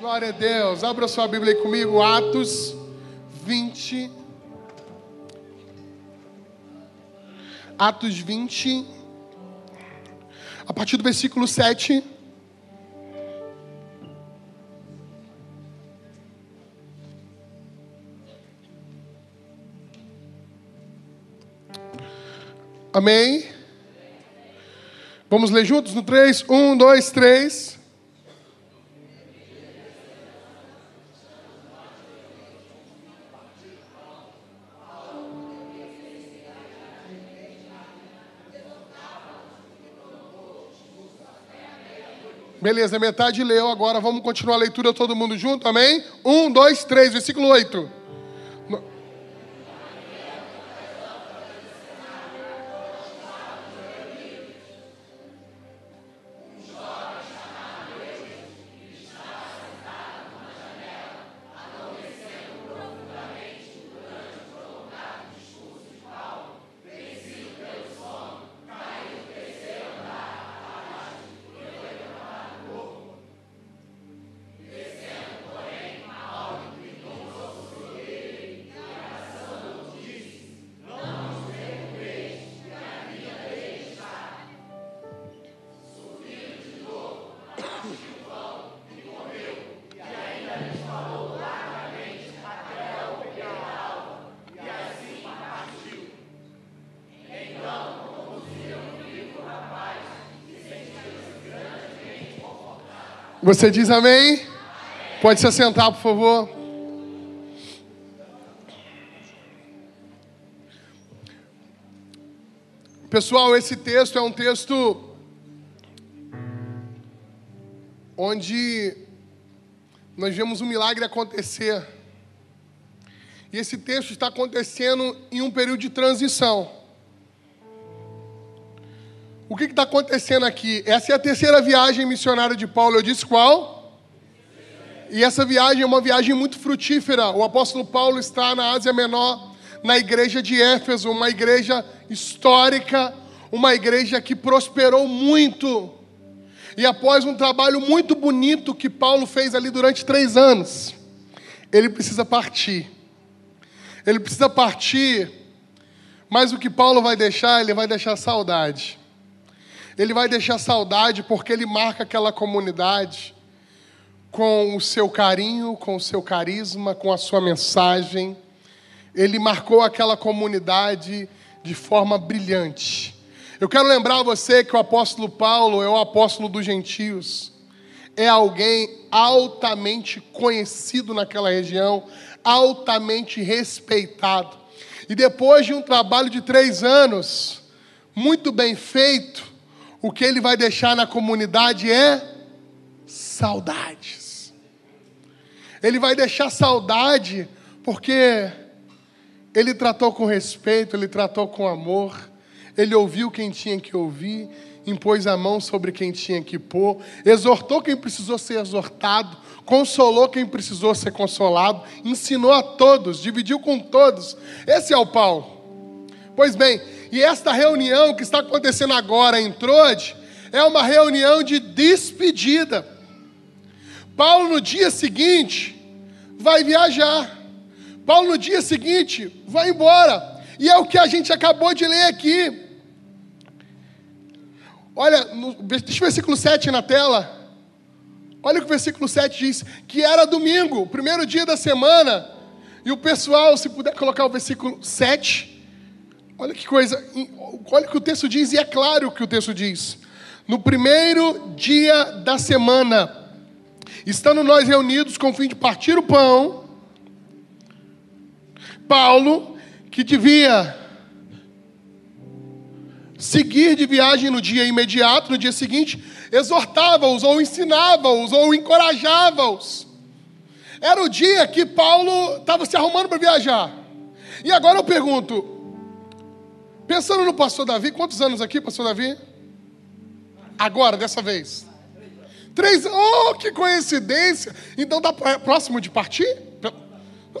Glória a Deus. Abra sua Bíblia aí comigo, Atos 20. Atos 20. A partir do versículo 7. Amém? Vamos ler juntos no 3? 1, 2, 3. Beleza, metade leu, agora vamos continuar a leitura todo mundo junto, amém? Um, dois, três, versículo 8. Você diz amém? Pode se assentar, por favor. Pessoal, esse texto é um texto onde nós vemos um milagre acontecer. E esse texto está acontecendo em um período de transição. Que está acontecendo aqui? Essa é a terceira viagem missionária de Paulo. Eu disse qual? E essa viagem é uma viagem muito frutífera. O apóstolo Paulo está na Ásia Menor, na igreja de Éfeso, uma igreja histórica, uma igreja que prosperou muito. E após um trabalho muito bonito que Paulo fez ali durante três anos, ele precisa partir. Ele precisa partir, mas o que Paulo vai deixar, ele vai deixar saudade. Ele vai deixar saudade porque ele marca aquela comunidade com o seu carinho, com o seu carisma, com a sua mensagem. Ele marcou aquela comunidade de forma brilhante. Eu quero lembrar você que o apóstolo Paulo é o apóstolo dos gentios. É alguém altamente conhecido naquela região, altamente respeitado. E depois de um trabalho de três anos, muito bem feito, o que ele vai deixar na comunidade é saudades. Ele vai deixar saudade porque ele tratou com respeito, ele tratou com amor, ele ouviu quem tinha que ouvir, impôs a mão sobre quem tinha que pôr, exortou quem precisou ser exortado, consolou quem precisou ser consolado, ensinou a todos, dividiu com todos. Esse é o Paulo. Pois bem, e esta reunião que está acontecendo agora em Trode é uma reunião de despedida. Paulo, no dia seguinte, vai viajar. Paulo, no dia seguinte, vai embora. E é o que a gente acabou de ler aqui. Olha, no, deixa o versículo 7 na tela. Olha o que o versículo 7 diz: que era domingo, primeiro dia da semana. E o pessoal, se puder colocar o versículo 7, Olha que coisa, olha o que o texto diz, e é claro que o texto diz. No primeiro dia da semana, estando nós reunidos com o fim de partir o pão, Paulo, que devia seguir de viagem no dia imediato, no dia seguinte, exortava-os, ou ensinava-os, ou encorajava-os. Era o dia que Paulo estava se arrumando para viajar. E agora eu pergunto: Pensando no pastor Davi, quantos anos aqui, pastor Davi? Agora, dessa vez. Três, oh, que coincidência! Então tá próximo de partir?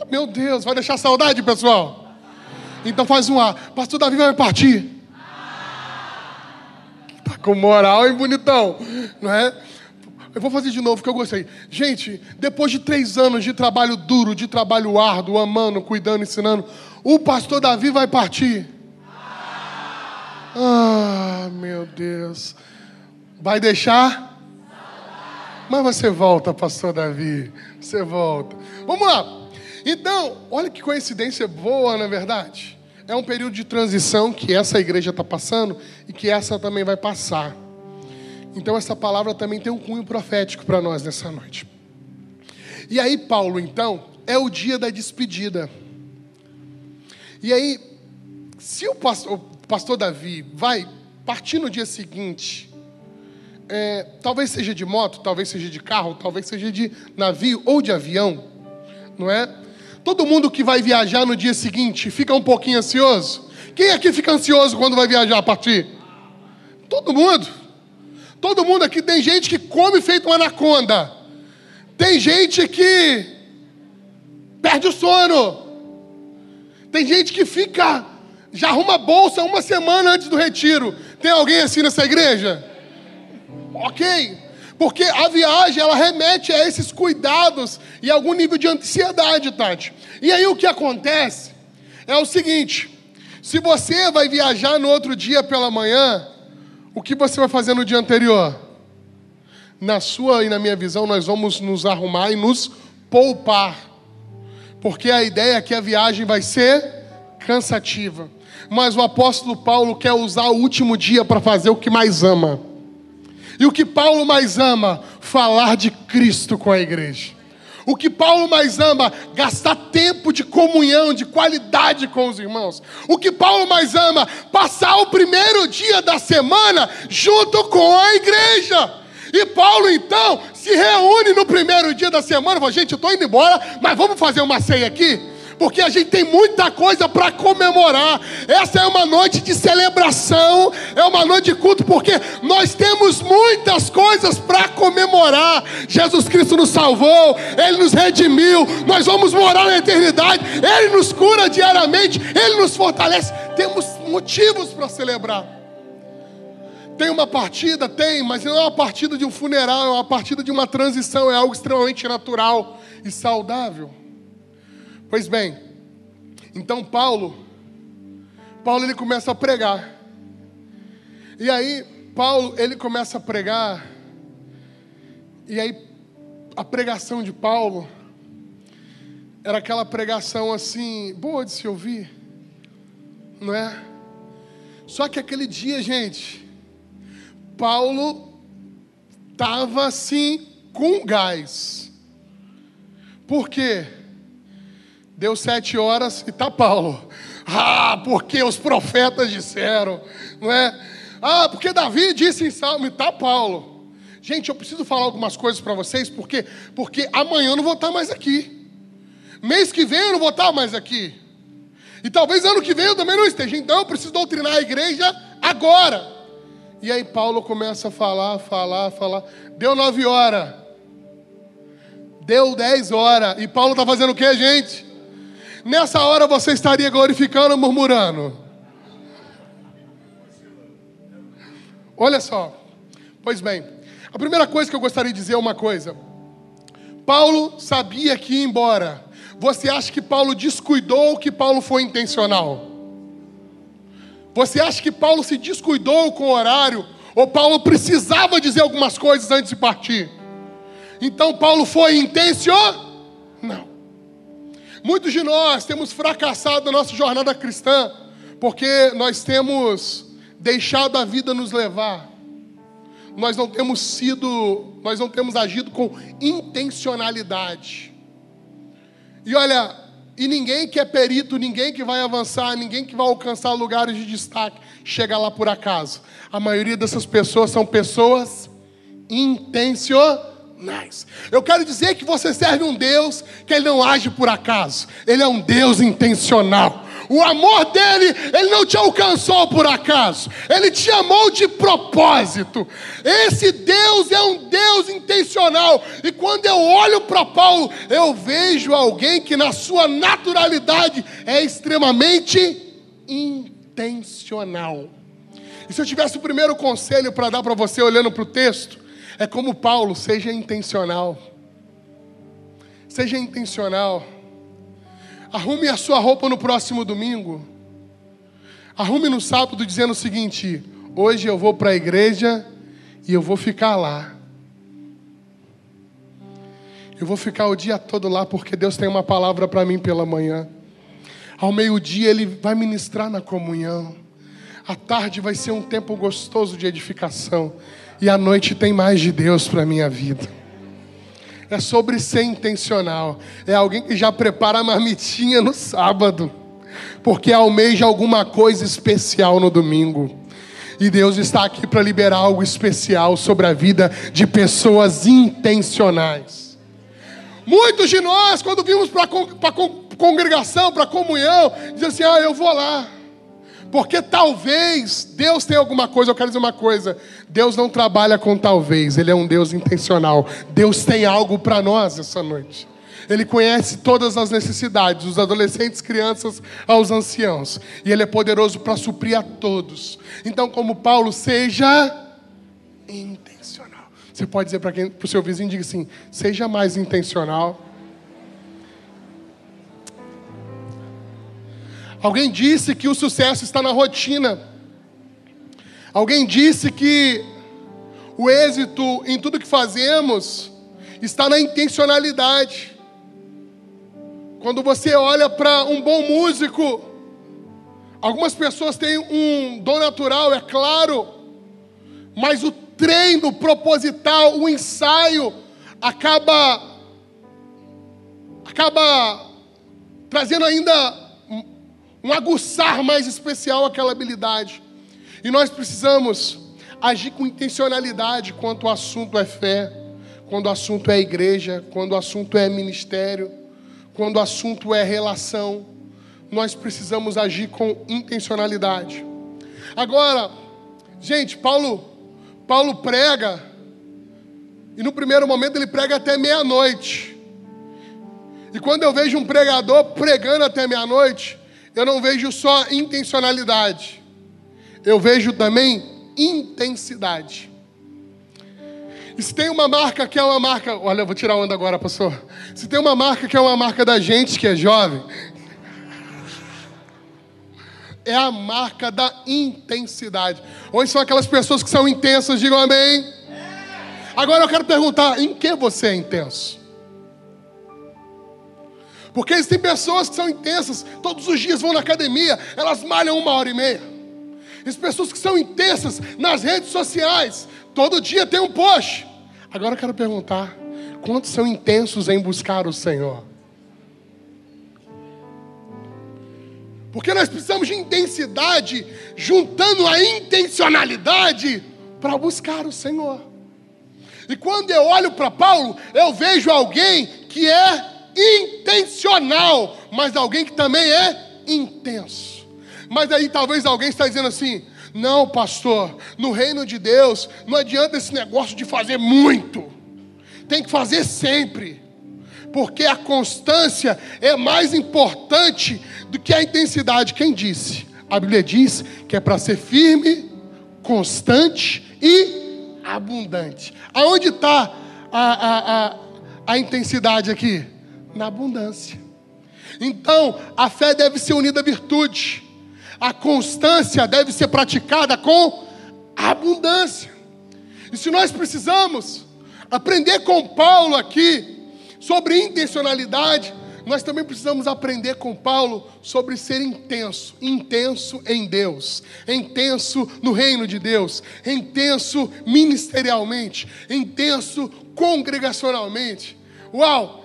Meu Deus, vai deixar saudade, pessoal? Então faz um A. Pastor Davi vai partir. Tá com moral, hein, bonitão? Não é? Eu vou fazer de novo, que eu gostei. Gente, depois de três anos de trabalho duro, de trabalho árduo, amando, cuidando, ensinando, o pastor Davi vai partir. Ah, meu Deus. Vai deixar? Mas você volta, pastor Davi. Você volta. Vamos lá. Então, olha que coincidência boa, na é verdade. É um período de transição que essa igreja está passando e que essa também vai passar. Então, essa palavra também tem um cunho profético para nós nessa noite. E aí, Paulo, então, é o dia da despedida. E aí, se o pastor, pastor Davi vai partir no dia seguinte, é, talvez seja de moto, talvez seja de carro, talvez seja de navio ou de avião, não é? Todo mundo que vai viajar no dia seguinte fica um pouquinho ansioso. Quem aqui fica ansioso quando vai viajar a partir? Todo mundo. Todo mundo aqui tem gente que come feito uma anaconda. Tem gente que perde o sono. Tem gente que fica, já arruma bolsa uma semana antes do retiro. Tem alguém assim nessa igreja? Ok. Porque a viagem, ela remete a esses cuidados e algum nível de ansiedade, Tati. E aí o que acontece é o seguinte: se você vai viajar no outro dia pela manhã, o que você vai fazer no dia anterior? Na sua e na minha visão, nós vamos nos arrumar e nos poupar. Porque a ideia é que a viagem vai ser cansativa. Mas o apóstolo Paulo quer usar o último dia para fazer o que mais ama. E o que Paulo mais ama? Falar de Cristo com a igreja. O que Paulo mais ama? Gastar tempo de comunhão, de qualidade com os irmãos. O que Paulo mais ama? Passar o primeiro dia da semana junto com a igreja. E Paulo então se reúne no primeiro dia da semana, fala, gente, eu estou indo embora, mas vamos fazer uma ceia aqui? Porque a gente tem muita coisa para comemorar. Essa é uma noite de celebração, é uma noite de culto, porque nós temos muitas coisas para comemorar. Jesus Cristo nos salvou, Ele nos redimiu, nós vamos morar na eternidade, Ele nos cura diariamente, Ele nos fortalece. Temos motivos para celebrar. Tem uma partida? Tem, mas não é uma partida de um funeral, é uma partida de uma transição, é algo extremamente natural e saudável. Pois bem, então Paulo, Paulo ele começa a pregar. E aí, Paulo, ele começa a pregar. E aí, a pregação de Paulo era aquela pregação assim, boa de se ouvir, não é? Só que aquele dia, gente, Paulo estava assim com gás. Por quê? Deu sete horas e tá Paulo. Ah, porque os profetas disseram, não é? Ah, porque Davi disse em Salmo e tá Paulo. Gente, eu preciso falar algumas coisas para vocês, porque porque amanhã eu não vou estar mais aqui. Mês que vem eu não vou estar mais aqui. E talvez ano que vem eu também não esteja. Então eu preciso doutrinar a igreja agora. E aí Paulo começa a falar, falar, falar. Deu nove horas. Deu dez horas. E Paulo está fazendo o que, gente? Nessa hora você estaria glorificando ou murmurando? Olha só. Pois bem, a primeira coisa que eu gostaria de dizer é uma coisa. Paulo sabia que ia embora. Você acha que Paulo descuidou ou que Paulo foi intencional? Você acha que Paulo se descuidou com o horário? Ou Paulo precisava dizer algumas coisas antes de partir? Então Paulo foi intencional? Não. Muitos de nós temos fracassado na nossa jornada cristã porque nós temos deixado a vida nos levar. Nós não temos sido, nós não temos agido com intencionalidade. E olha, e ninguém que é perito, ninguém que vai avançar, ninguém que vai alcançar lugares de destaque, chega lá por acaso. A maioria dessas pessoas são pessoas intencionais Eu quero dizer que você serve um Deus que ele não age por acaso. Ele é um Deus intencional. O amor dele, ele não te alcançou por acaso. Ele te amou de propósito. Esse Deus é um Deus intencional. E quando eu olho para Paulo, eu vejo alguém que na sua naturalidade é extremamente intencional. E se eu tivesse o primeiro conselho para dar para você olhando para o texto, É como Paulo, seja intencional. Seja intencional. Arrume a sua roupa no próximo domingo. Arrume no sábado dizendo o seguinte: hoje eu vou para a igreja e eu vou ficar lá. Eu vou ficar o dia todo lá porque Deus tem uma palavra para mim pela manhã. Ao meio-dia Ele vai ministrar na comunhão. À tarde vai ser um tempo gostoso de edificação. E à noite tem mais de Deus para a minha vida. É sobre ser intencional. É alguém que já prepara a marmitinha no sábado. Porque almeja alguma coisa especial no domingo. E Deus está aqui para liberar algo especial sobre a vida de pessoas intencionais. Muitos de nós, quando vimos para a congregação, para a comunhão, dizem assim: ah, eu vou lá. Porque talvez Deus tenha alguma coisa, eu quero dizer uma coisa: Deus não trabalha com talvez, Ele é um Deus intencional. Deus tem algo para nós essa noite. Ele conhece todas as necessidades, dos adolescentes, crianças aos anciãos. E Ele é poderoso para suprir a todos. Então, como Paulo, seja intencional. Você pode dizer para o seu vizinho, diga assim, seja mais intencional. Alguém disse que o sucesso está na rotina. Alguém disse que o êxito em tudo que fazemos está na intencionalidade. Quando você olha para um bom músico, algumas pessoas têm um dom natural, é claro, mas o treino proposital, o ensaio, acaba acaba trazendo ainda um aguçar mais especial aquela habilidade. E nós precisamos agir com intencionalidade quando o assunto é fé, quando o assunto é igreja, quando o assunto é ministério, quando o assunto é relação. Nós precisamos agir com intencionalidade. Agora, gente, Paulo Paulo prega, e no primeiro momento ele prega até meia-noite. E quando eu vejo um pregador pregando até meia-noite, eu não vejo só intencionalidade, eu vejo também intensidade. E se tem uma marca que é uma marca, olha, eu vou tirar onda agora, pastor. Se tem uma marca que é uma marca da gente que é jovem, é a marca da intensidade. Onde são aquelas pessoas que são intensas, digam amém. Agora eu quero perguntar: em que você é intenso? Porque existem pessoas que são intensas, todos os dias vão na academia, elas malham uma hora e meia. Existem pessoas que são intensas nas redes sociais, todo dia tem um post. Agora eu quero perguntar: quantos são intensos em buscar o Senhor? Porque nós precisamos de intensidade, juntando a intencionalidade para buscar o Senhor. E quando eu olho para Paulo, eu vejo alguém que é intencional, mas alguém que também é intenso. Mas aí talvez alguém está dizendo assim: não, pastor, no reino de Deus não adianta esse negócio de fazer muito, tem que fazer sempre porque a constância é mais importante do que a intensidade. Quem disse? A Bíblia diz que é para ser firme, constante e abundante. Aonde está a, a, a, a intensidade aqui? Na abundância. Então, a fé deve ser unida à virtude. A constância deve ser praticada com abundância. E se nós precisamos aprender com Paulo aqui, sobre intencionalidade, nós também precisamos aprender com Paulo sobre ser intenso, intenso em Deus, intenso no reino de Deus, intenso ministerialmente, intenso congregacionalmente. Uau!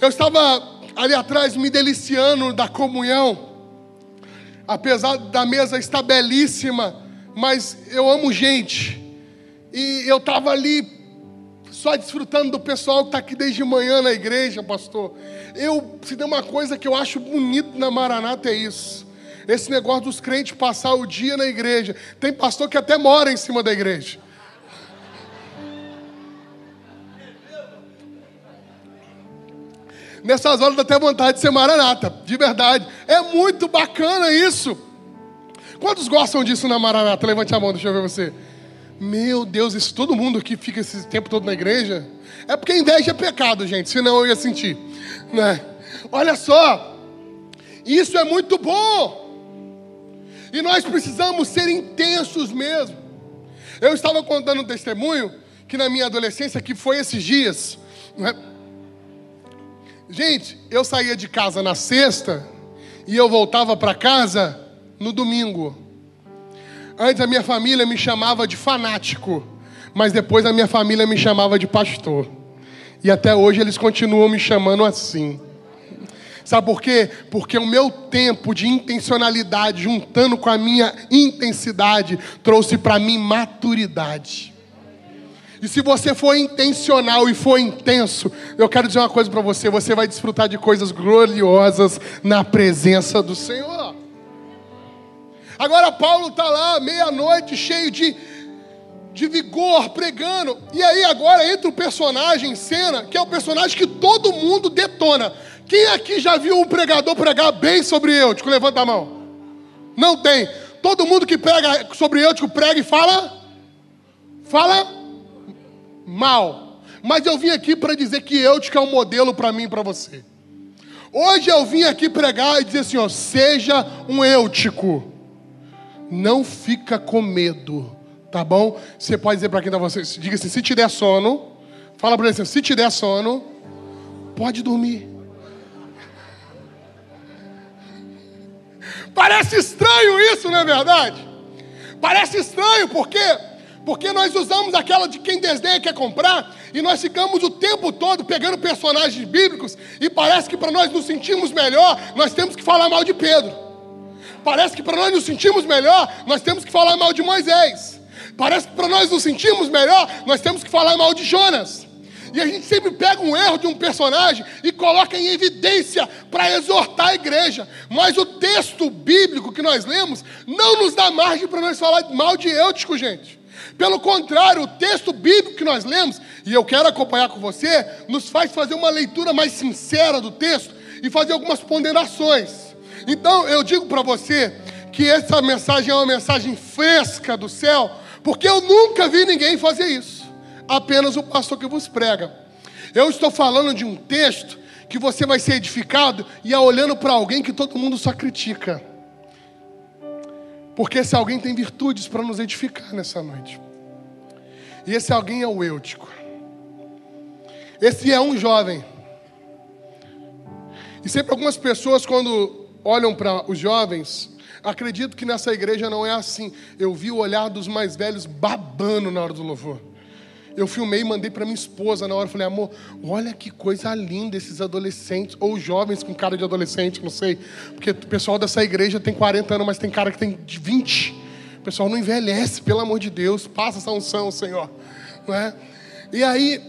Eu estava ali atrás me deliciando da comunhão, apesar da mesa estar belíssima, mas eu amo gente, e eu estava ali só desfrutando do pessoal que está aqui desde manhã na igreja, pastor. Eu, se tem uma coisa que eu acho bonito na Maranata é isso. Esse negócio dos crentes passar o dia na igreja. Tem pastor que até mora em cima da igreja. Nessas horas dá até vontade de ser Maranata, de verdade. É muito bacana isso. Quantos gostam disso na Maranata? Levante a mão, deixa eu ver você. Meu Deus, isso todo mundo aqui fica esse tempo todo na igreja? É porque inveja é pecado, gente, senão eu ia sentir. Né? Olha só, isso é muito bom. E nós precisamos ser intensos mesmo. Eu estava contando um testemunho que na minha adolescência, que foi esses dias. Né? Gente, eu saía de casa na sexta e eu voltava para casa no domingo. Antes a minha família me chamava de fanático, mas depois a minha família me chamava de pastor. E até hoje eles continuam me chamando assim. Sabe por quê? Porque o meu tempo de intencionalidade, juntando com a minha intensidade, trouxe para mim maturidade. E se você for intencional e for intenso, eu quero dizer uma coisa para você: você vai desfrutar de coisas gloriosas na presença do Senhor. Agora, Paulo está lá, meia-noite, cheio de, de vigor, pregando. E aí, agora entra o personagem em cena, que é o personagem que todo mundo detona. Quem aqui já viu um pregador pregar bem sobre Eutico? Levanta a mão. Não tem. Todo mundo que prega sobre Eutico prega e fala. Fala mal. Mas eu vim aqui para dizer que Eutico é um modelo para mim e para você. Hoje eu vim aqui pregar e dizer assim: ó, seja um Eutico. Não fica com medo, tá bom? Você pode dizer para quem está você, diga assim: se te der sono, fala para ele assim: se te der sono, pode dormir. Parece estranho isso, não é verdade? Parece estranho, por quê? Porque nós usamos aquela de quem desdenha quer comprar e nós ficamos o tempo todo pegando personagens bíblicos e parece que para nós nos sentirmos melhor, nós temos que falar mal de Pedro. Parece que para nós nos sentirmos melhor, nós temos que falar mal de Moisés. Parece que para nós nos sentirmos melhor, nós temos que falar mal de Jonas. E a gente sempre pega um erro de um personagem e coloca em evidência para exortar a igreja. Mas o texto bíblico que nós lemos não nos dá margem para nós falar mal de Eutico, gente. Pelo contrário, o texto bíblico que nós lemos, e eu quero acompanhar com você, nos faz fazer uma leitura mais sincera do texto e fazer algumas ponderações. Então, eu digo para você que essa mensagem é uma mensagem fresca do céu, porque eu nunca vi ninguém fazer isso apenas o pastor que vos prega. Eu estou falando de um texto que você vai ser edificado e é olhando para alguém que todo mundo só critica. Porque esse alguém tem virtudes para nos edificar nessa noite. E esse alguém é o Eutico. Esse é um jovem. E sempre algumas pessoas, quando olham para os jovens, acredito que nessa igreja não é assim. Eu vi o olhar dos mais velhos babando na hora do louvor. Eu filmei e mandei para minha esposa na hora. Falei, amor, olha que coisa linda esses adolescentes, ou jovens com cara de adolescente, não sei. Porque o pessoal dessa igreja tem 40 anos, mas tem cara que tem 20. O pessoal não envelhece, pelo amor de Deus. Passa essa unção, Senhor. Não é? E aí,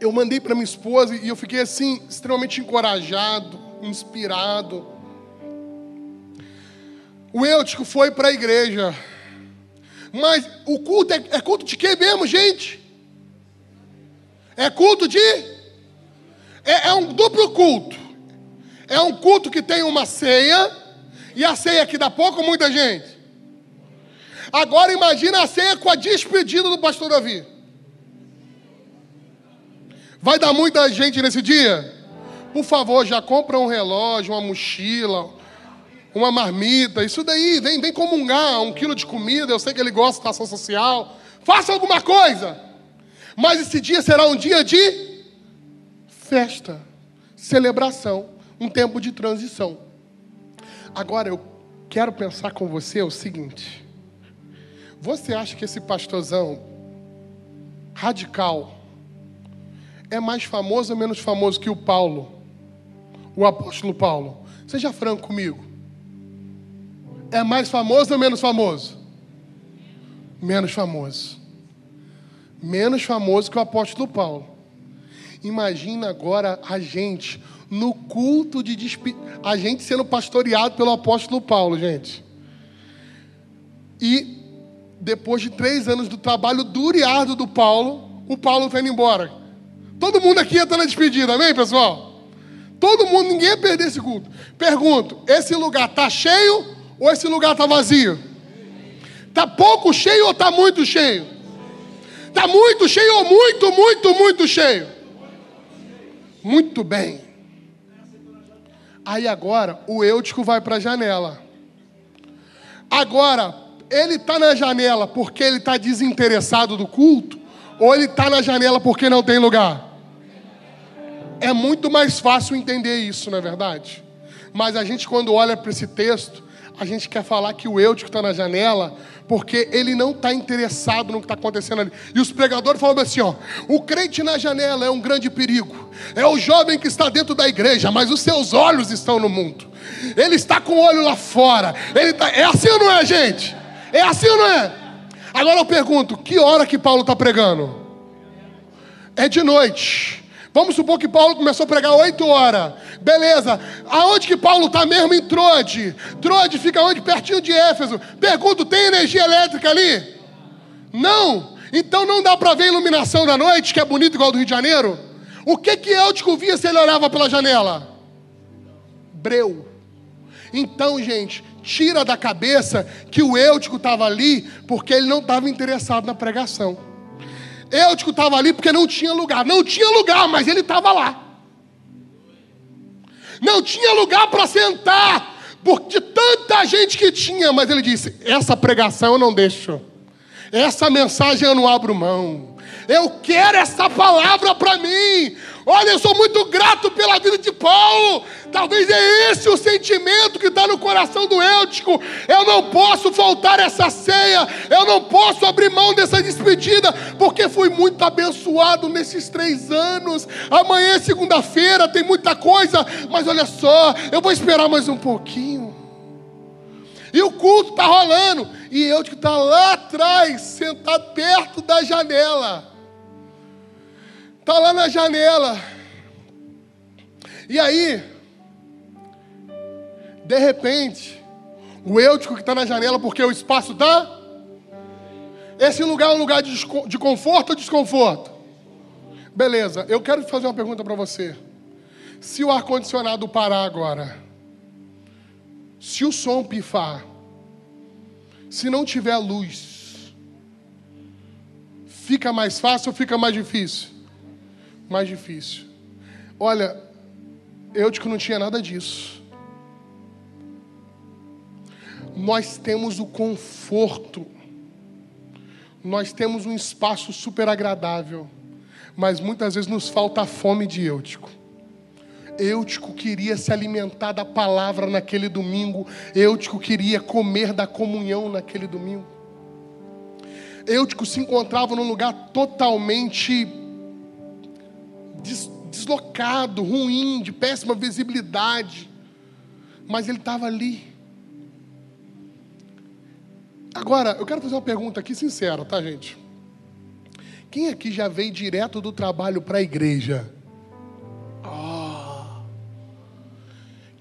eu mandei para minha esposa e eu fiquei assim, extremamente encorajado, inspirado. O Eutico foi para a igreja. Mas o culto é, é culto de quem mesmo, gente? É culto de. É, é, um duplo culto. É um culto que tem uma ceia. E a ceia que dá pouco muita gente. Agora imagina a ceia com a despedida do pastor Davi. Vai dar muita gente nesse dia? Por favor, já compra um relógio, uma mochila, uma marmita. Isso daí, vem, vem comungar um quilo de comida. Eu sei que ele gosta de ação social. Faça alguma coisa. Mas esse dia será um dia de festa, celebração, um tempo de transição. Agora eu quero pensar com você o seguinte: você acha que esse pastorzão radical é mais famoso ou menos famoso que o Paulo, o apóstolo Paulo? Seja franco comigo. É mais famoso ou menos famoso? Menos famoso menos famoso que o apóstolo Paulo. Imagina agora a gente no culto de despedida, a gente sendo pastoreado pelo apóstolo Paulo, gente. E depois de três anos do trabalho duro e árduo do Paulo, o Paulo está indo embora. Todo mundo aqui ia estar na despedida, amém, pessoal? Todo mundo, ninguém ia perder esse culto. Pergunto: esse lugar está cheio ou esse lugar está vazio? Está pouco cheio ou está muito cheio? Está muito cheio ou muito, muito, muito cheio? Muito bem. Aí agora o Eutico vai para a janela. Agora, ele está na janela porque ele está desinteressado do culto? Ou ele está na janela porque não tem lugar? É muito mais fácil entender isso, não é verdade? Mas a gente, quando olha para esse texto, a gente quer falar que o Eutico está na janela porque ele não está interessado no que está acontecendo ali. E os pregadores falam assim: ó, o crente na janela é um grande perigo. É o jovem que está dentro da igreja, mas os seus olhos estão no mundo. Ele está com o olho lá fora. Ele tá... É assim ou não é, gente? É assim ou não é? Agora eu pergunto: que hora que Paulo está pregando? É de noite. Vamos supor que Paulo começou a pregar 8 horas. Beleza. Aonde que Paulo está mesmo? Em Trode. Trode fica onde? Pertinho de Éfeso. Pergunto, tem energia elétrica ali? Não. Então não dá para ver a iluminação da noite, que é bonito igual do Rio de Janeiro? O que que Eutico via se ele olhava pela janela? Breu. Então, gente, tira da cabeça que o Eutico estava ali porque ele não estava interessado na pregação. Eutico estava ali porque não tinha lugar. Não tinha lugar, mas ele estava lá. Não tinha lugar para sentar, por de tanta gente que tinha, mas ele disse: Essa pregação eu não deixo, essa mensagem eu não abro mão. Eu quero essa palavra para mim. Olha, eu sou muito grato pela vida de Paulo. Talvez é esse o sentimento que está no coração do Eutico. Eu não posso faltar essa ceia. Eu não posso abrir mão dessa despedida, porque fui muito abençoado nesses três anos. Amanhã é segunda-feira, tem muita coisa, mas olha só, eu vou esperar mais um pouquinho. E o culto está rolando. E eu que está lá atrás, sentado perto da janela. Está lá na janela. E aí, de repente, o Eutico que está na janela, porque o espaço está. Esse lugar é um lugar de, de conforto ou desconforto? Beleza, eu quero fazer uma pergunta para você. Se o ar-condicionado parar agora, se o som pifar, se não tiver luz, fica mais fácil ou fica mais difícil? Mais difícil. Olha, eu que não tinha nada disso. Nós temos o conforto, nós temos um espaço super agradável, mas muitas vezes nos falta a fome de Eutico. Eutico queria se alimentar da palavra naquele domingo, Eutico queria comer da comunhão naquele domingo. Eutico se encontrava num lugar totalmente deslocado, ruim, de péssima visibilidade. Mas ele estava ali. Agora, eu quero fazer uma pergunta aqui sincera, tá, gente? Quem aqui já veio direto do trabalho para a igreja? Oh.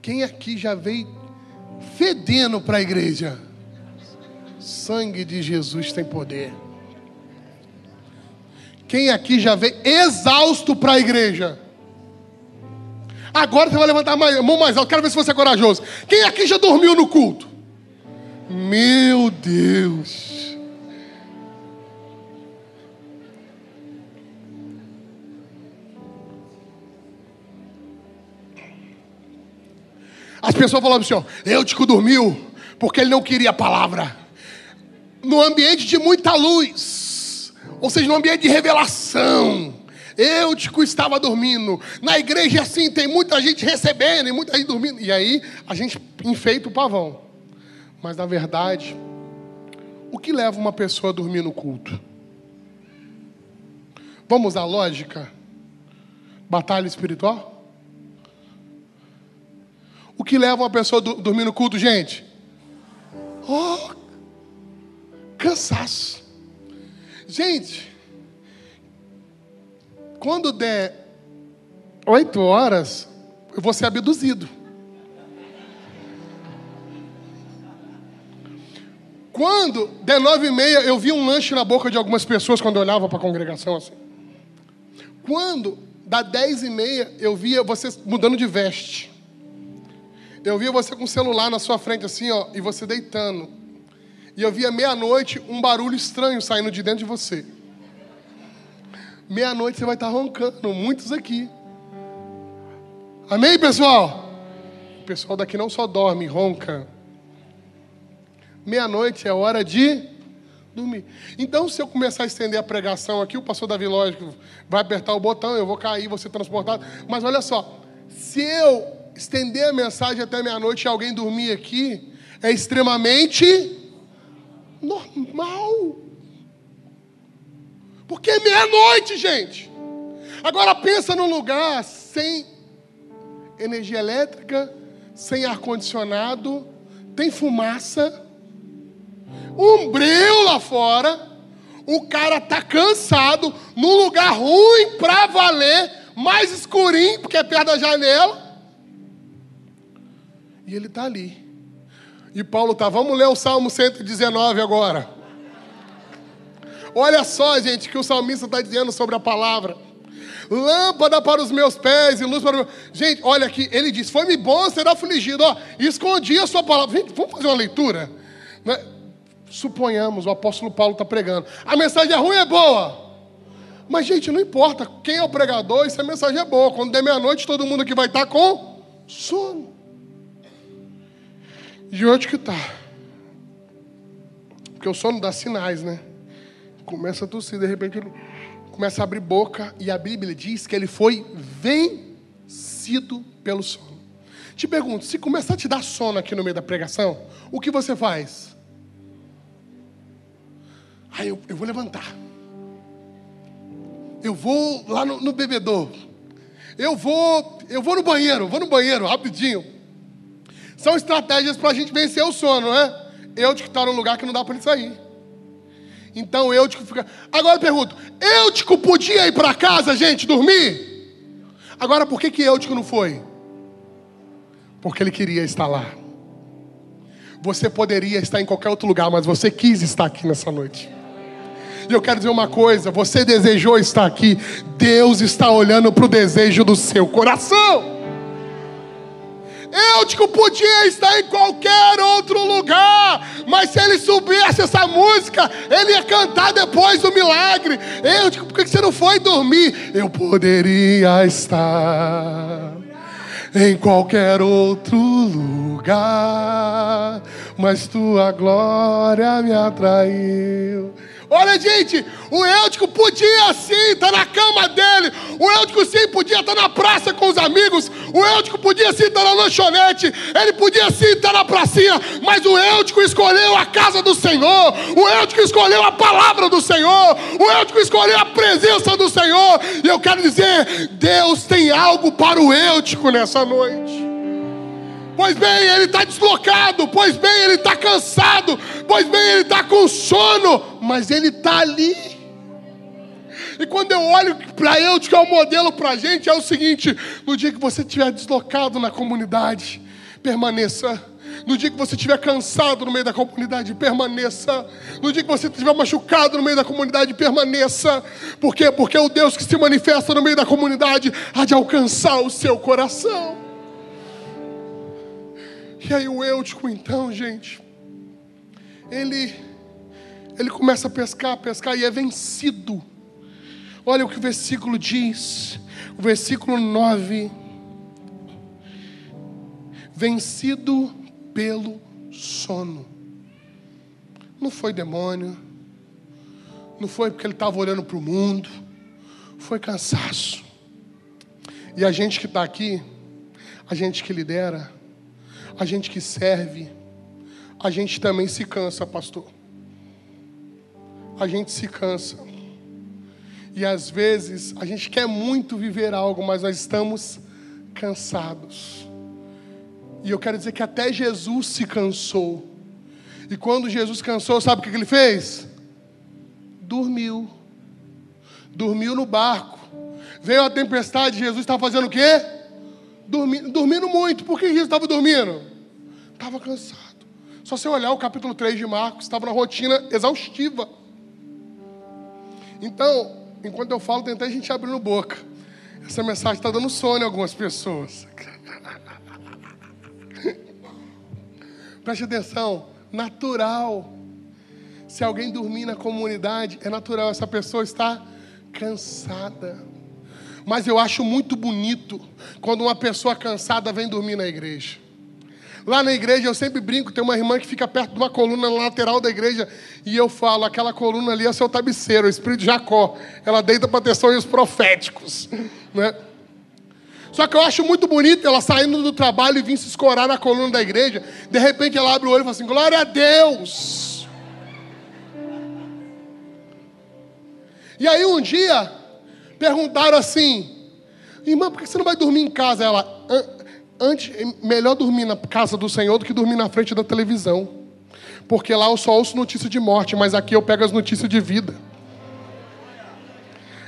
Quem aqui já veio fedendo para a igreja? Sangue de Jesus tem poder. Quem aqui já veio exausto para a igreja? Agora você vai levantar a mão mais alto. Quero ver se você é corajoso. Quem aqui já dormiu no culto? Meu Deus. As pessoas falavam assim: ó, Eutico dormiu porque ele não queria a palavra. No ambiente de muita luz ou seja, no ambiente de revelação. Eutico estava dormindo. Na igreja, assim, tem muita gente recebendo e muita gente dormindo. E aí, a gente enfeita o pavão. Mas, na verdade, o que leva uma pessoa a dormir no culto? Vamos à lógica? Batalha espiritual? O que leva uma pessoa a dormir no culto, gente? Oh, cansaço. Gente, quando der oito horas, eu vou ser abduzido. Quando der nove e meia, eu vi um lanche na boca de algumas pessoas quando eu olhava para a congregação assim. Quando dá dez e meia, eu via você mudando de veste. Eu via você com o celular na sua frente assim, ó, e você deitando. E eu via meia-noite um barulho estranho saindo de dentro de você. Meia-noite você vai estar roncando, muitos aqui. Amém, pessoal? O pessoal daqui não só dorme, ronca. Meia-noite é hora de dormir. Então, se eu começar a estender a pregação aqui, o pastor Davi, lógico, vai apertar o botão, eu vou cair, vou ser transportado. Mas olha só, se eu estender a mensagem até meia-noite e alguém dormir aqui, é extremamente normal. Porque é meia-noite, gente. Agora pensa num lugar sem energia elétrica, sem ar-condicionado, tem fumaça, um breu lá fora, o cara tá cansado, num lugar ruim pra valer, mais escurinho, porque é perto da janela. E ele tá ali. E Paulo tá, vamos ler o Salmo 119 agora. Olha só, gente, que o salmista está dizendo sobre a palavra. Lâmpada para os meus pés e luz para o meu. Gente, olha aqui, ele diz: Foi-me bom ser afligido, ó, escondi a sua palavra. Gente, vamos fazer uma leitura? Né? Suponhamos, o apóstolo Paulo está pregando. A mensagem é ruim é boa? Mas, gente, não importa quem é o pregador, se a mensagem é boa. Quando der meia-noite, todo mundo aqui vai estar tá com sono. E onde que está? Porque o sono dá sinais, né? Começa a tossir, de repente ele começa a abrir boca, e a Bíblia diz que ele foi vencido pelo sono. Te pergunto, se começar a te dar sono aqui no meio da pregação, o que você faz? Aí eu, eu vou levantar. Eu vou lá no, no bebedor. Eu vou, eu vou no banheiro, vou no banheiro, rapidinho. São estratégias para a gente vencer o sono, né? Eu de que está num lugar que não dá para ele sair. Então Eutico fica. Agora eu pergunto: Eutico podia ir para casa, gente, dormir? Agora por que, que Eutico não foi? Porque ele queria estar lá. Você poderia estar em qualquer outro lugar, mas você quis estar aqui nessa noite. E eu quero dizer uma coisa: você desejou estar aqui, Deus está olhando para o desejo do seu coração. Eutico podia estar em qualquer outro lugar, mas se ele subisse essa música, ele ia cantar depois do milagre. Eutico, por que você não foi dormir? Eu poderia estar em qualquer outro lugar, mas tua glória me atraiu. Olha, gente, o Eutico podia sim estar na cama dele, o Eutico sim podia estar na praça com os amigos, o Eutico podia sim estar na lanchonete, ele podia sim estar na pracinha, mas o Eutico escolheu a casa do Senhor, o Eutico escolheu a palavra do Senhor, o Eutico escolheu a presença do Senhor, e eu quero dizer: Deus tem algo para o Eutico nessa noite. Pois bem, ele está deslocado. Pois bem, ele está cansado. Pois bem, ele está com sono. Mas ele está ali. E quando eu olho para eu, que é o modelo para a gente, é o seguinte: no dia que você estiver deslocado na comunidade, permaneça. No dia que você estiver cansado no meio da comunidade, permaneça. No dia que você estiver machucado no meio da comunidade, permaneça. Por quê? Porque o Deus que se manifesta no meio da comunidade há de alcançar o seu coração. E aí o Eutico, então, gente, ele, ele começa a pescar, pescar e é vencido. Olha o que o versículo diz, o versículo 9: vencido pelo sono. Não foi demônio, não foi porque ele estava olhando para o mundo, foi cansaço. E a gente que está aqui, a gente que lidera, a gente que serve, a gente também se cansa, pastor. A gente se cansa. E às vezes a gente quer muito viver algo, mas nós estamos cansados. E eu quero dizer que até Jesus se cansou. E quando Jesus cansou, sabe o que ele fez? Dormiu. Dormiu no barco. Veio a tempestade, Jesus estava fazendo o quê? Dormindo, dormindo muito. Por que Jesus estava dormindo? Estava cansado. Só se olhar o capítulo 3 de Marcos, estava na rotina exaustiva. Então, enquanto eu falo, tem até gente abrindo boca. Essa mensagem está dando sono em algumas pessoas. Preste atenção, natural. Se alguém dormir na comunidade, é natural essa pessoa estar cansada. Mas eu acho muito bonito quando uma pessoa cansada vem dormir na igreja. Lá na igreja eu sempre brinco, tem uma irmã que fica perto de uma coluna na lateral da igreja e eu falo, aquela coluna ali é seu tabiceiro, o espírito de Jacó. Ela deita para ter sonhos proféticos, né? Só que eu acho muito bonito ela saindo do trabalho e vir se escorar na coluna da igreja. De repente ela abre o olho e fala assim: Glória a Deus! E aí um dia perguntaram assim: Irmã, por que você não vai dormir em casa? Ela, antes, melhor dormir na casa do Senhor do que dormir na frente da televisão. Porque lá eu só ouço notícia de morte, mas aqui eu pego as notícias de vida.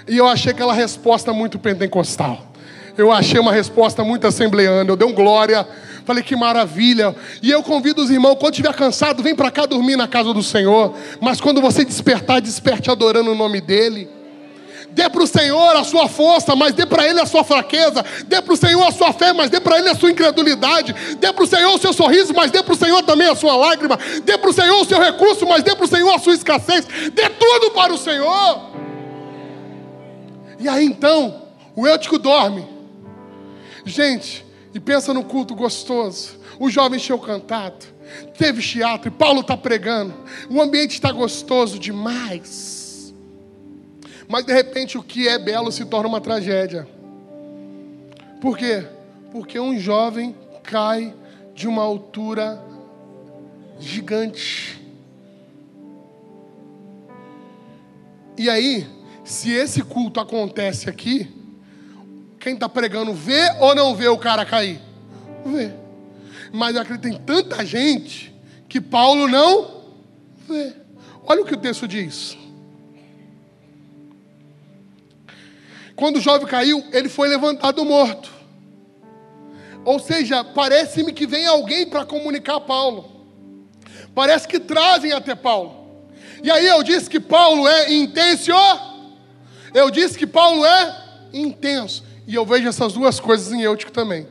E eu achei aquela resposta muito pentecostal. Eu achei uma resposta muito assembleana. Eu dei um glória. Falei que maravilha. E eu convido os irmãos, quando estiver cansado, vem para cá dormir na casa do Senhor. Mas quando você despertar, desperte adorando o nome dEle. Dê para o Senhor a sua força, mas dê para Ele a sua fraqueza. Dê para o Senhor a sua fé, mas dê para Ele a sua incredulidade. Dê para o Senhor o seu sorriso, mas dê para o Senhor também a sua lágrima. Dê para o Senhor o seu recurso, mas dê para o Senhor a sua escassez. Dê tudo para o Senhor. E aí então, o Eutico dorme. Gente, e pensa no culto gostoso. O jovem encheu cantado. Teve teatro e Paulo está pregando. O ambiente está gostoso demais. Mas de repente o que é belo se torna uma tragédia. Por quê? Porque um jovem cai de uma altura gigante. E aí, se esse culto acontece aqui, quem está pregando vê ou não vê o cara cair? Vê. Mas aqui tem tanta gente que Paulo não vê. Olha o que o texto diz. Quando o jovem caiu, ele foi levantado morto. Ou seja, parece-me que vem alguém para comunicar a Paulo. Parece que trazem até Paulo. E aí eu disse que Paulo é intenso. Eu disse que Paulo é intenso. E eu vejo essas duas coisas em Eutico também.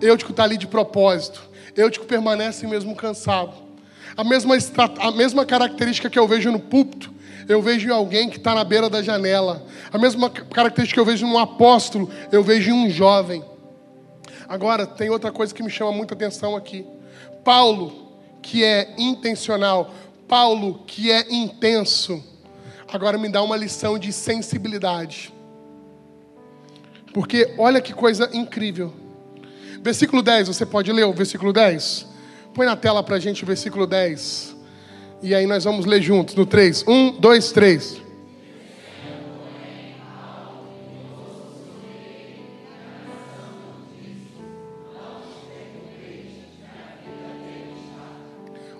Eutico está ali de propósito. Eutico permanece mesmo cansado. A mesma, a mesma característica que eu vejo no púlpito, eu vejo em alguém que está na beira da janela. A mesma característica que eu vejo num apóstolo, eu vejo em um jovem. Agora, tem outra coisa que me chama muita atenção aqui. Paulo, que é intencional, Paulo, que é intenso, agora me dá uma lição de sensibilidade. Porque olha que coisa incrível. Versículo 10, você pode ler o versículo 10? Põe na tela para a gente o versículo 10. E aí nós vamos ler juntos no 3. 1, 2, 3.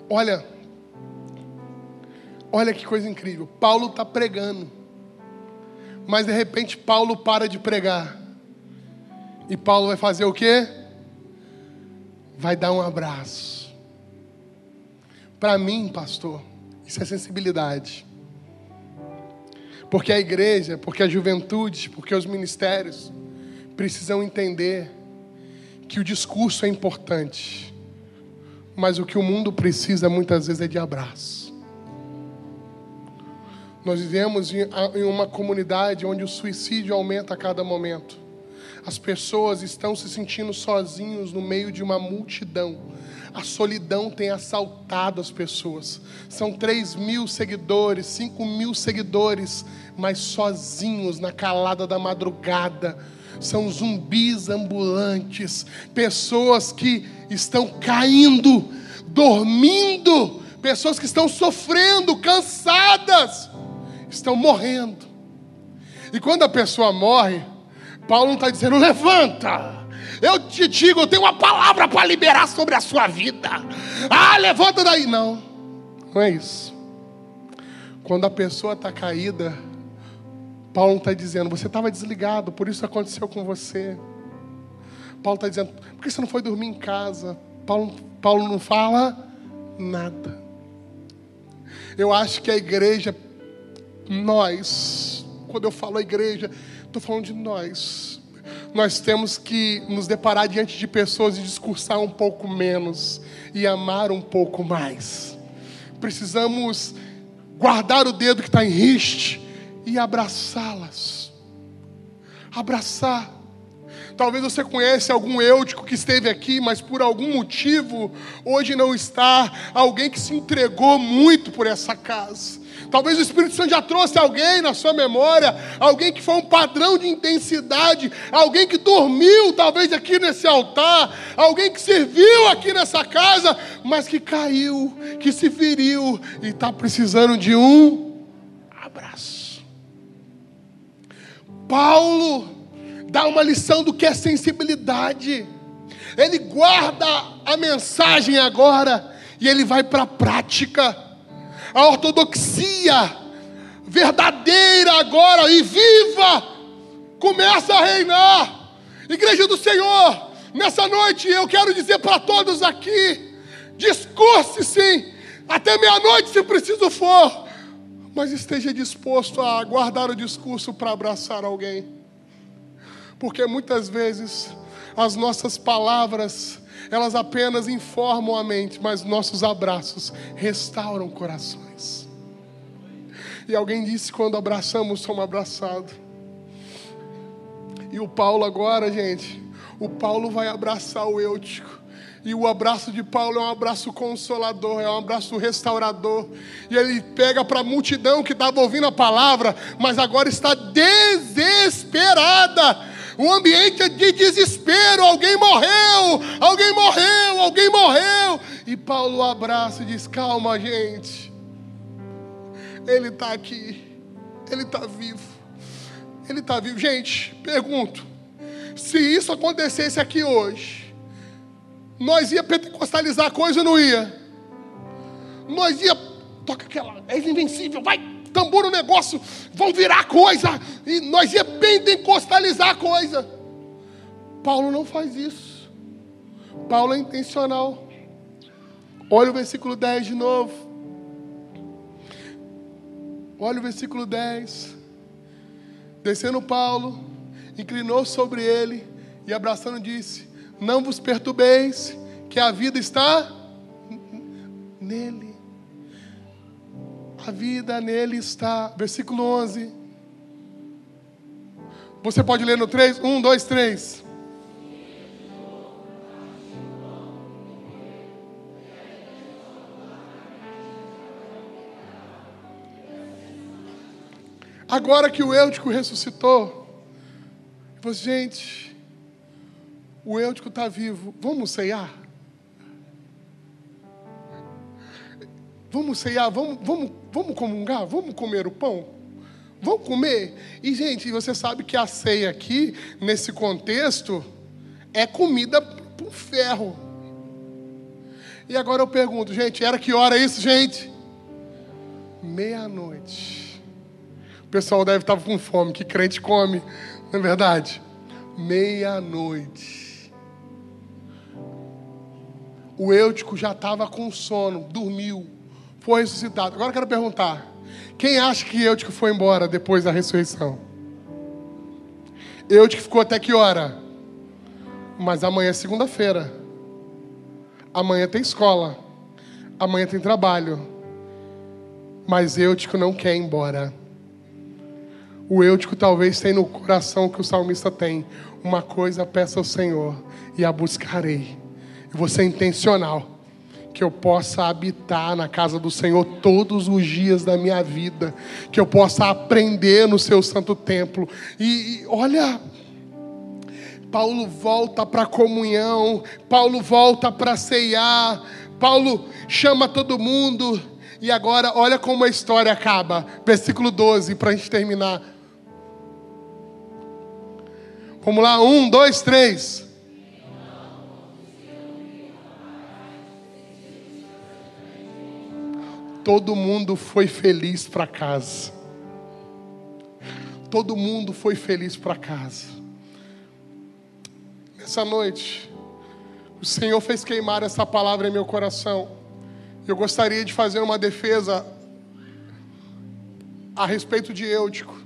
Olha, olha que coisa incrível. Paulo está pregando, mas de repente Paulo para de pregar. E Paulo vai fazer o quê? Vai dar um abraço. Para mim, pastor, isso é sensibilidade. Porque a igreja, porque a juventude, porque os ministérios precisam entender que o discurso é importante, mas o que o mundo precisa muitas vezes é de abraço. Nós vivemos em uma comunidade onde o suicídio aumenta a cada momento. As pessoas estão se sentindo sozinhos no meio de uma multidão a solidão tem assaltado as pessoas. São 3 mil seguidores, 5 mil seguidores, mas sozinhos na calada da madrugada. São zumbis ambulantes, pessoas que estão caindo, dormindo, pessoas que estão sofrendo, cansadas, estão morrendo. E quando a pessoa morre, Paulo não está dizendo levanta, eu te digo, eu tenho uma palavra para liberar sobre a sua vida. Ah, levanta daí. Não, não é isso. Quando a pessoa está caída, Paulo está dizendo: você estava desligado, por isso aconteceu com você. Paulo está dizendo: por que você não foi dormir em casa? Paulo, Paulo não fala nada. Eu acho que a igreja, nós, quando eu falo a igreja, estou falando de nós nós temos que nos deparar diante de pessoas e discursar um pouco menos e amar um pouco mais. Precisamos guardar o dedo que está em riste e abraçá-las. Abraçar. Talvez você conheça algum eutico que esteve aqui, mas por algum motivo hoje não está. Alguém que se entregou muito por essa casa. Talvez o Espírito Santo já trouxe alguém na sua memória, alguém que foi um padrão de intensidade, alguém que dormiu talvez aqui nesse altar, alguém que serviu aqui nessa casa, mas que caiu, que se feriu e está precisando de um abraço. Paulo dá uma lição do que é sensibilidade. Ele guarda a mensagem agora e ele vai para a prática a ortodoxia verdadeira agora e viva começa a reinar. Igreja do Senhor, nessa noite eu quero dizer para todos aqui: discurse sim, até meia-noite se preciso for, mas esteja disposto a guardar o discurso para abraçar alguém, porque muitas vezes as nossas palavras elas apenas informam a mente, mas nossos abraços restauram corações. E alguém disse: quando abraçamos, somos abraçados. E o Paulo agora, gente, o Paulo vai abraçar o Eutico. E o abraço de Paulo é um abraço consolador, é um abraço restaurador. E ele pega para a multidão que estava ouvindo a palavra, mas agora está desesperada um ambiente de desespero. Alguém morreu, alguém morreu, alguém morreu. E Paulo abraça e diz: Calma, gente. Ele está aqui, ele está vivo. Ele está vivo. Gente, pergunto: se isso acontecesse aqui hoje, nós ia pentecostalizar a coisa ou não ia? Nós ia, toca aquela, é invencível, vai, tambor o negócio, vão virar coisa, e nós ia pentecostalizar a coisa. Paulo não faz isso. Paulo é intencional. Olha o versículo 10 de novo. Olha o versículo 10. Descendo Paulo, inclinou sobre ele e abraçando disse: Não vos perturbeis, que a vida está nele a vida nele está. Versículo 11. Você pode ler no 3? 1, 2, 3. Agora que o Eutico ressuscitou, você, gente, o Eutico está vivo, vamos ceiar? Vamos ceiar, vamos, vamos, vamos comungar, vamos comer o pão. Vamos comer. E, gente, você sabe que a ceia aqui, nesse contexto, é comida por ferro. E agora eu pergunto, gente, era que hora isso, gente? Meia-noite. O pessoal deve estar com fome, que crente come, não é verdade? Meia-noite. O Eutico já estava com sono, dormiu foi ressuscitado. Agora eu quero perguntar: quem acha que Eutico foi embora depois da ressurreição? Eutico ficou até que hora? Mas amanhã é segunda-feira. Amanhã tem escola. Amanhã tem trabalho. Mas Eutico não quer ir embora. O Eutico talvez tenha no coração que o salmista tem. Uma coisa peça ao Senhor e a buscarei. E você é intencional que eu possa habitar na casa do Senhor todos os dias da minha vida, que eu possa aprender no seu santo templo. E, e olha, Paulo volta para a comunhão, Paulo volta para ceiar, Paulo chama todo mundo. E agora, olha como a história acaba. Versículo 12, para a gente terminar. Vamos lá, um, dois, três. Todo mundo foi feliz para casa. Todo mundo foi feliz para casa. Nessa noite, o Senhor fez queimar essa palavra em meu coração. Eu gostaria de fazer uma defesa a respeito de Eutico.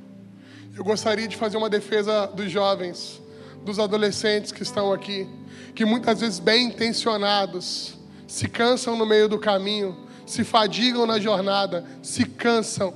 Eu gostaria de fazer uma defesa dos jovens, dos adolescentes que estão aqui, que muitas vezes bem intencionados se cansam no meio do caminho se fadigam na jornada, se cansam,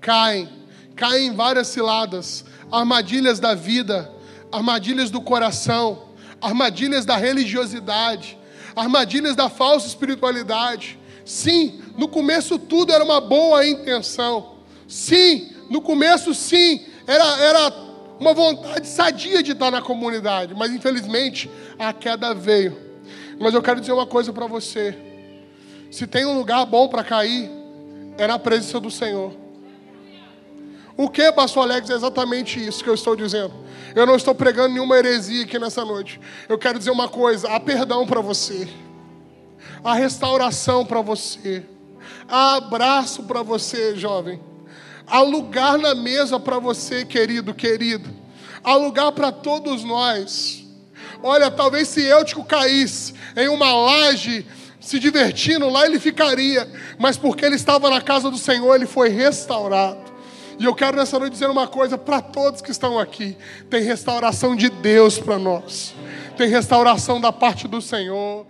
caem, caem em várias ciladas, armadilhas da vida, armadilhas do coração, armadilhas da religiosidade, armadilhas da falsa espiritualidade. Sim, no começo tudo era uma boa intenção. Sim, no começo sim, era, era uma vontade sadia de estar na comunidade, mas infelizmente a queda veio. Mas eu quero dizer uma coisa para você: se tem um lugar bom para cair, é na presença do Senhor. O que, pastor Alex, é exatamente isso que eu estou dizendo. Eu não estou pregando nenhuma heresia aqui nessa noite. Eu quero dizer uma coisa: há perdão para você, há restauração para você, há abraço para você, jovem, há lugar na mesa para você, querido, querido, há lugar para todos nós. Olha, talvez se Eutico caísse em uma laje, se divertindo, lá ele ficaria, mas porque ele estava na casa do Senhor, ele foi restaurado. E eu quero nessa noite dizer uma coisa para todos que estão aqui: tem restauração de Deus para nós, tem restauração da parte do Senhor.